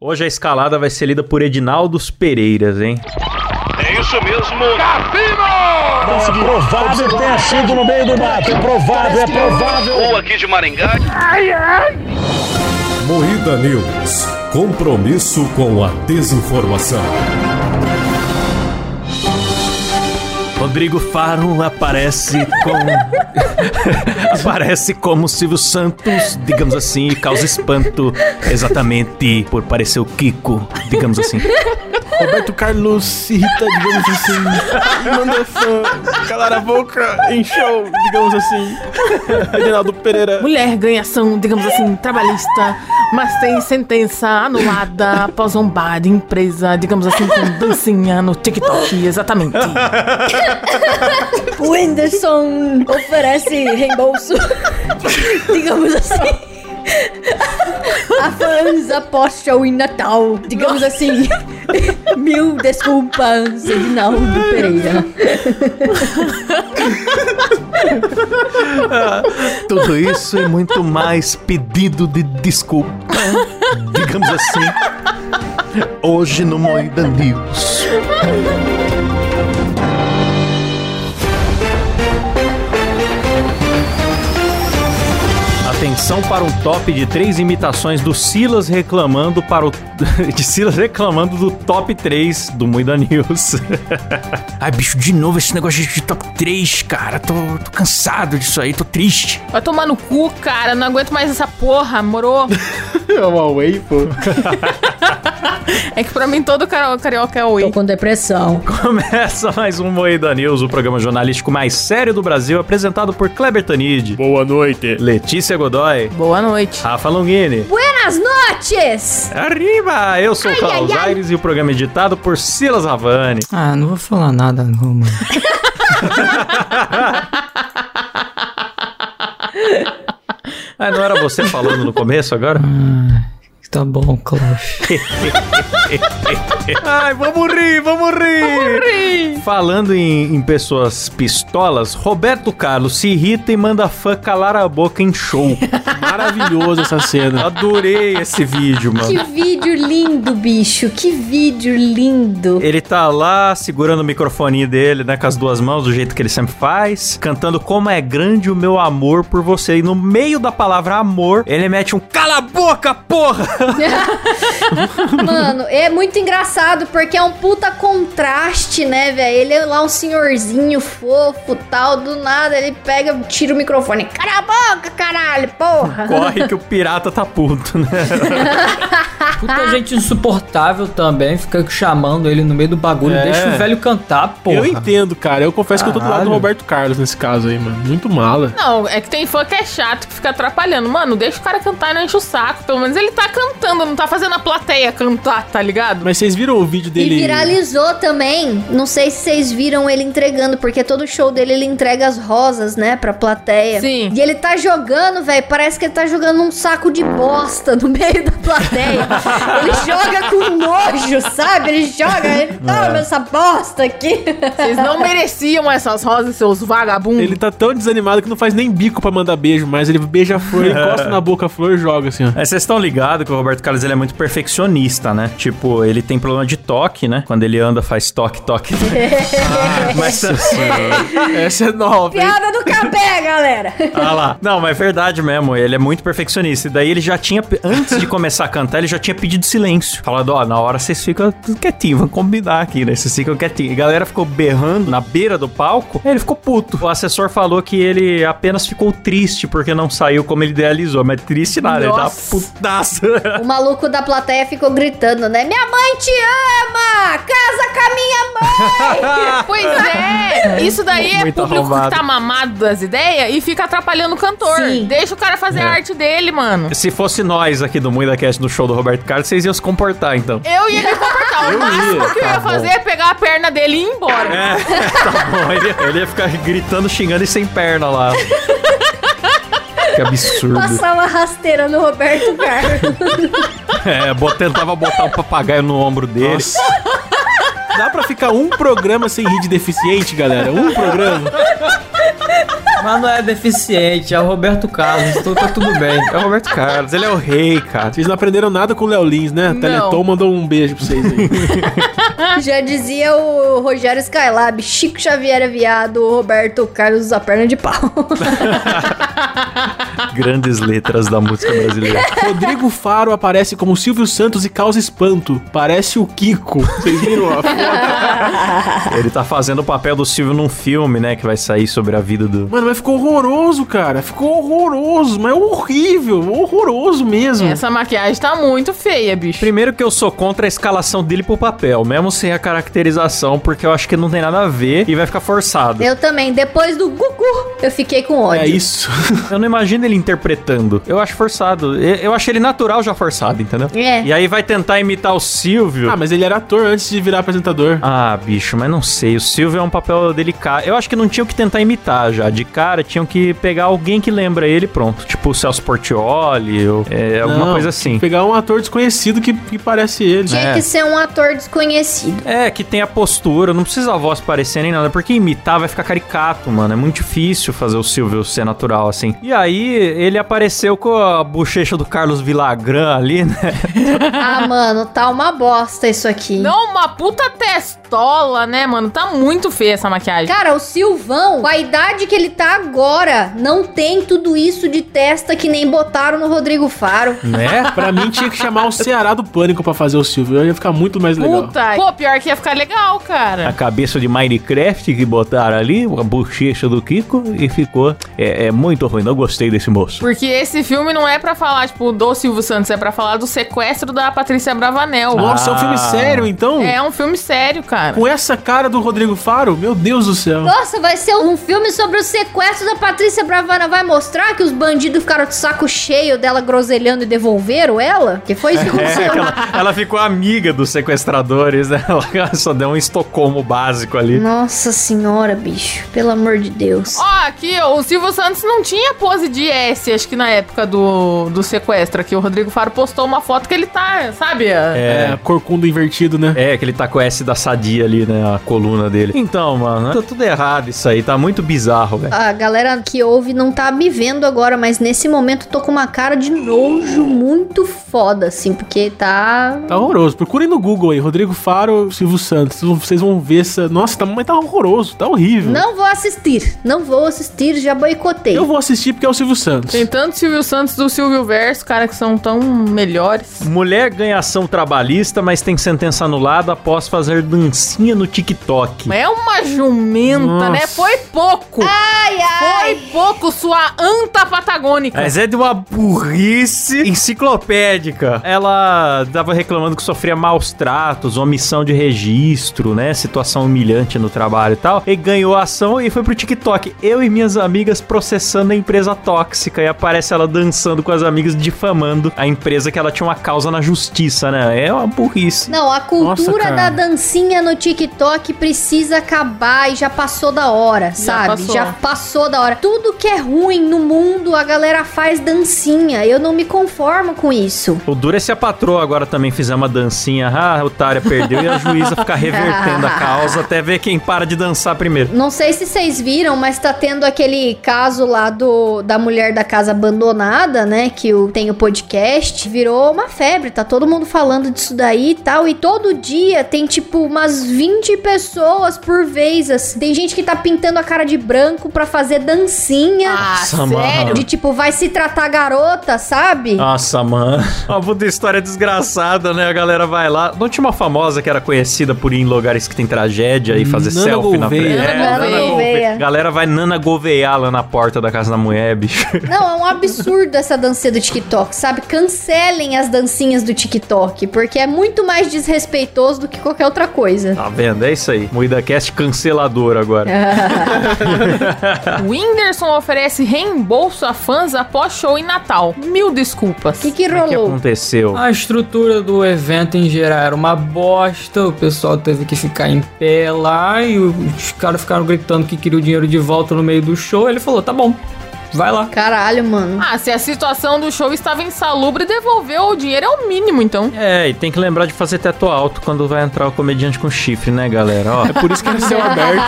Hoje a escalada vai ser lida por Edinaldos Pereiras, hein? É isso mesmo. É provável que tenha sido no meio do mato. É provável, é provável. Ou aqui de Maringá. Moída News. Compromisso com a desinformação. Rodrigo Faro aparece com. aparece como Silvio Santos, digamos assim, e causa espanto exatamente por parecer o Kiko, digamos assim. Roberto Carlos se irrita, digamos assim. Manda fã, calar a boca em show, digamos assim. Reinaldo Pereira. Mulher ganha ação, digamos assim, trabalhista, mas tem sentença anulada após zombar de empresa, digamos assim, com dancinha no TikTok, exatamente. O Whindersson oferece reembolso, digamos assim. A fãs show em Natal, digamos assim. Mil desculpas, Edinaldo Pereira. Tudo isso e muito mais pedido de desculpa, digamos assim, hoje no Moída News. Atenção para um top de três imitações do Silas reclamando para o. de Silas reclamando do top 3 do Moída News. Ai, bicho, de novo esse negócio de top 3, cara. Tô, tô cansado disso aí, tô triste. Vai tomar no cu, cara, não aguento mais essa porra, moro? É uma Huawei, pô. É que pra mim todo cari- carioca é Tô oi. com depressão. Começa mais um Moída News, o programa jornalístico mais sério do Brasil, apresentado por Kleber Tanid, Boa noite. Letícia Godoy, Boa noite. Rafa Longini. Buenas noches! Arriba! Eu sou o Ai, Klaus ai, ai. Aires e o programa é editado por Silas Ravani. Ah, não vou falar nada não, mano. Ah, não era você falando no começo agora? Tá bom, Klaus. Ai, vamos rir, vamos rir! Falando em, em pessoas pistolas, Roberto Carlos se irrita e manda fã calar a boca em show. Maravilhoso essa cena. Adorei esse vídeo, mano. Que vídeo lindo, bicho. Que vídeo lindo. Ele tá lá segurando o microfone dele, né, com as duas mãos, do jeito que ele sempre faz, cantando como é grande o meu amor por você. E no meio da palavra amor, ele mete um cala a boca, porra! Mano, é muito engraçado porque é um puta contraste, né, velho? Ele é lá um senhorzinho fofo tal, do nada ele pega, tira o microfone. Cala a boca, caralho, porra! Corre que o pirata tá puto, né? Puta gente insuportável também, fica chamando ele no meio do bagulho. É. Deixa o velho cantar, porra. Eu entendo, cara. Eu confesso que eu tô do lado do Caralho. Roberto Carlos nesse caso aí, mano. Muito mala. Não, é que tem fã que é chato, que fica atrapalhando. Mano, deixa o cara cantar e não enche o saco. Pelo menos ele tá cantando, não tá fazendo a plateia cantar, tá ligado? Mas vocês viram o vídeo E dele? viralizou também. Não sei se vocês viram ele entregando, porque todo show dele ele entrega as rosas, né, pra plateia. Sim. E ele tá jogando, velho. Parece que ele tá jogando um saco de bosta no meio da plateia. ele joga com nojo, sabe? Ele joga, ele toma essa bosta aqui. Vocês não mereciam essas rosas, seus vagabundos. Ele tá tão desanimado que não faz nem bico pra mandar beijo, mas ele beija a flor, encosta na boca a flor e joga assim, ó. Mas vocês estão ligados que o Roberto Carlos ele é muito perfeccionista, né? Tipo, ele tem problema de toque, né? Quando ele anda, faz toque, toque. mas Essa é nova, hein? Piada do capé, galera. Ah lá. Não, mas é verdade mesmo. Ele é muito perfeccionista. E daí ele já tinha, antes de começar a cantar, ele já tinha pedido silêncio. Falando, ó, na hora vocês ficam quietinhos, vamos combinar aqui, né? Vocês ficam quietinhos. E a galera ficou berrando na beira do palco. Aí ele ficou puto. O assessor falou que ele apenas ficou triste porque não saiu como ele idealizou. Mas triste nada, ele Nossa. tava putaço. O maluco da plateia ficou gritando, né? Minha mãe te ama! Casa com a minha mãe! Pois é, isso daí é Muito público arrombado. que tá mamado das ideias e fica atrapalhando o cantor. Sim. Deixa o cara fazer a arte dele, mano. Se fosse nós aqui do Muida Cast no show do Roberto Carlos, vocês iam se comportar, então. Eu ia me comportar. O máximo que eu ia fazer é pegar a perna dele e ir embora. É, tá bom. Ele, ele ia ficar gritando, xingando e sem perna lá. Que absurdo. Passar uma rasteira no Roberto Carlos. É, bot- tentava botar um papagaio no ombro dele. Nossa. Dá pra ficar um programa sem rir de deficiente, galera? Um programa? Mas não é deficiente, é o Roberto Carlos, então tá tudo bem. É o Roberto Carlos, ele é o rei, cara. Vocês não aprenderam nada com o Léo Lins, né? Não. Teleton mandou um beijo pra vocês aí. Já dizia o Rogério Skylab, Chico Xavier é viado, o Roberto Carlos usa perna de pau. Grandes letras da música brasileira. Rodrigo Faro aparece como Silvio Santos e causa espanto. Parece o Kiko. Vocês viram a foto? Ele tá fazendo o papel do Silvio num filme, né? Que vai sair sobre a vida do. Mano, mas ficou horroroso, cara. Ficou horroroso, mas horrível. Horroroso mesmo. Essa maquiagem tá muito feia, bicho. Primeiro que eu sou contra a escalação dele pro papel, mesmo sem a caracterização, porque eu acho que não tem nada a ver e vai ficar forçado. Eu também, depois do Gugu, eu fiquei com ódio. É isso. Eu não imagino ele interpretando. Eu acho forçado. Eu, eu acho ele natural já forçado, entendeu? É. E aí vai tentar imitar o Silvio. Ah, mas ele era ator antes de virar apresentador. Ah, bicho, mas não sei. O Silvio é um papel delicado. Eu acho que não tinham que tentar imitar já. De cara, tinham que pegar alguém que lembra ele pronto. Tipo o Celso Portioli, ou é, alguma Não, coisa tem que assim. Pegar um ator desconhecido que, que parece ele. Tinha É. que ser um ator desconhecido. É, que tem a postura, não precisa a voz parecer nem nada, porque imitar vai ficar caricato, mano. É muito difícil fazer o Silvio ser natural, assim. E aí, ele apareceu com a bochecha do Carlos Villagrán ali, né? Ah, mano, tá uma bosta isso aqui. Não, uma puta testola, né, mano? Tá muito feia essa maquiagem. Cara, o Silvão, com a idade que ele tá agora, não tem tudo isso de testa que nem botaram no Rodrigo Faro. né? Pra mim, tinha que chamar o Ceará do Pânico pra fazer o Silvio. Ia ficar muito mais legal. Puta. Pô, pior que ia ficar legal, A cara. cabeça de Minecraft que botaram ali, a bochecha do Kiko, e ficou. É, é muito ruim, não gostei desse moço. Porque esse filme não é pra falar, tipo, do Silvio Santos, é pra falar do sequestro da Patrícia Bravanel. Nossa, é um filme Ah. sério, então? É um filme sério, cara. Com essa cara do Rodrigo Faro? Meu Deus do céu. Nossa, vai ser um filme sobre o sequestro da Patrícia Bravana. Vai mostrar que os bandidos ficaram de saco cheio dela groselhando e devolveram ela? Que foi isso que É, aconteceu. que ela, ela ficou amiga dos sequestradores, né? Ela só deu um estocolmo básico ali. Nossa senhora, bicho. Pelo amor de Deus. Ó, aqui, ó, o Silvio Santos não tinha pose de S, acho que na época do, do sequestro aqui. O Rodrigo Faro postou uma foto que ele tá, sabe? É, corcunda invertido, né? É, que ele tá com o S da sadia ali, né? A coluna dele. Então, mano, tá tudo errado isso aí. Tá muito bizarro, velho. A galera que ouve não tá me vendo agora, mas nesse momento eu tô com uma cara de nojo muito foda, assim, porque tá. Tá horroroso. Procurem no Google aí, Rodrigo Faro, Silvio Santos. Vocês vão- ver essa. Nossa, tá, mas tá horroroso, tá horrível. Não vou assistir, não vou assistir, já boicotei. Eu vou assistir porque é o Silvio Santos. Tem tanto Silvio Santos do Silvio Verso, cara, que são tão melhores. Mulher ganha ação trabalhista, mas tem sentença anulada após fazer dancinha no TikTok. É uma jumenta, Nossa. né? Foi pouco. Ai, Foi ai. pouco, sua anta patagônica. Mas é de uma burrice enciclopédica. Ela tava reclamando que sofria maus tratos, omissão de registro, né? Situação humilhante no trabalho e tal. E ganhou a ação e foi pro TikTok. Eu e minhas amigas processando a empresa tóxica. E aparece ela dançando com as amigas, difamando a empresa que ela tinha uma causa na justiça, né? É uma burrice. Não, a cultura cara. da dancinha no TikTok precisa acabar e já passou da hora, sabe? passou. Já passou da hora. Tudo que é ruim no mundo, a galera faz dancinha. Eu não me conformo com isso. O duro é se a patroa agora também fizer uma dancinha. Ah, a otária perdeu e a juíza ficar revertendo a causa até ver quem para de dançar primeiro. Não sei se vocês viram, mas tá tendo aquele caso lá do da mulher da casa abandonada, né? Que o, tem o podcast. Virou uma febre, tá todo mundo falando disso daí e tal. E todo dia tem tipo umas 20 pessoas por vez. Assim. Tem gente que tá pintando a cara de branco pra fazer dancinha. Ah, Nossa, sério? De tipo, vai se tratar garota, sabe? Nossa, mano. Uma puta história desgraçada, né? A galera vai lá. Não tinha uma famosa que era conhecida por ir em lugares que tem tragédia e fazer Nana selfie na Gouveia. frente. Nana Gouveia. Gouveia. Galera vai Nana Gouveia lá na porta da casa da mulher, bicho. Não, é um absurdo essa dancinha do TikTok, sabe? Cancelem as dancinhas do TikTok, porque é muito mais desrespeitoso do que qualquer outra coisa. Tá vendo? É isso aí. MuidaCast cancelador agora. O Whindersson oferece reembolso a fãs após show em Natal. Mil desculpas. O que, que O que rolou? aconteceu? A estrutura do evento em geral era uma bosta, o pessoal teve que ficar em pé lá e os caras ficaram gritando que queria o dinheiro de volta no meio do show. Ele falou: tá bom. Vai lá. Caralho, mano. Ah, se a situação do show estava insalubre, devolver o dinheiro é o mínimo, então. É, e tem que lembrar de fazer teto alto quando vai entrar o comediante com chifre, né, galera? Ó, É por isso que era céu aberto.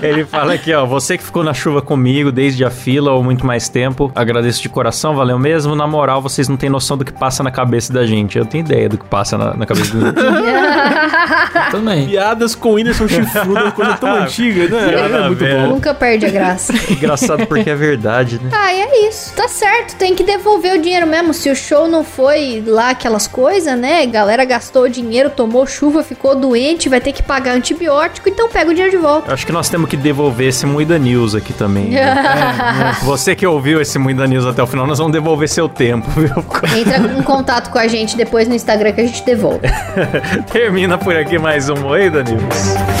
ele fala aqui, ó, você que ficou na chuva comigo desde a fila ou muito mais tempo, agradeço de coração, valeu mesmo. Na moral, vocês não têm noção do que passa na cabeça da gente. Eu tenho ideia do que passa na, na cabeça da gente. Também. Piadas com o Whindersson chifrudo é uma coisa tão antiga, né? É a muito bom. Nunca perde a graça. Engraçado porque é verdade, né? Ah, e é isso. Tá certo, tem que devolver o dinheiro mesmo. Se o show não foi lá aquelas coisas, né? Galera gastou o dinheiro, tomou chuva, ficou doente, vai ter que pagar antibiótico, então pega o dinheiro de volta. Eu acho que nós temos que devolver esse Muida News aqui também. viu? Você que ouviu esse Muida News até o final, nós vamos devolver seu tempo, viu? Entra em contato com a gente depois no Instagram que a gente devolve. Termina por aqui mais um Moeda News.